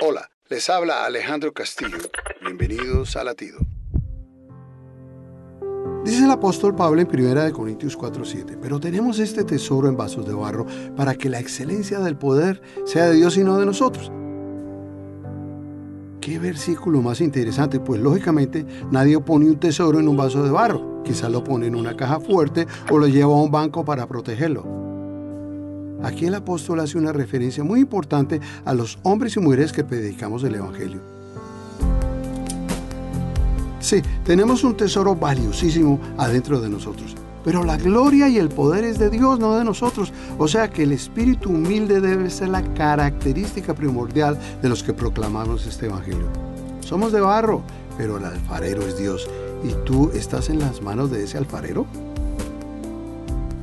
Hola, les habla Alejandro Castillo. Bienvenidos a Latido. Dice el apóstol Pablo en 1 Corintios 4:7, pero tenemos este tesoro en vasos de barro para que la excelencia del poder sea de Dios y no de nosotros. Qué versículo más interesante, pues lógicamente nadie pone un tesoro en un vaso de barro, quizás lo pone en una caja fuerte o lo lleva a un banco para protegerlo. Aquí el apóstol hace una referencia muy importante a los hombres y mujeres que predicamos el Evangelio. Sí, tenemos un tesoro valiosísimo adentro de nosotros, pero la gloria y el poder es de Dios, no de nosotros. O sea que el espíritu humilde debe ser la característica primordial de los que proclamamos este Evangelio. Somos de barro, pero el alfarero es Dios. ¿Y tú estás en las manos de ese alfarero?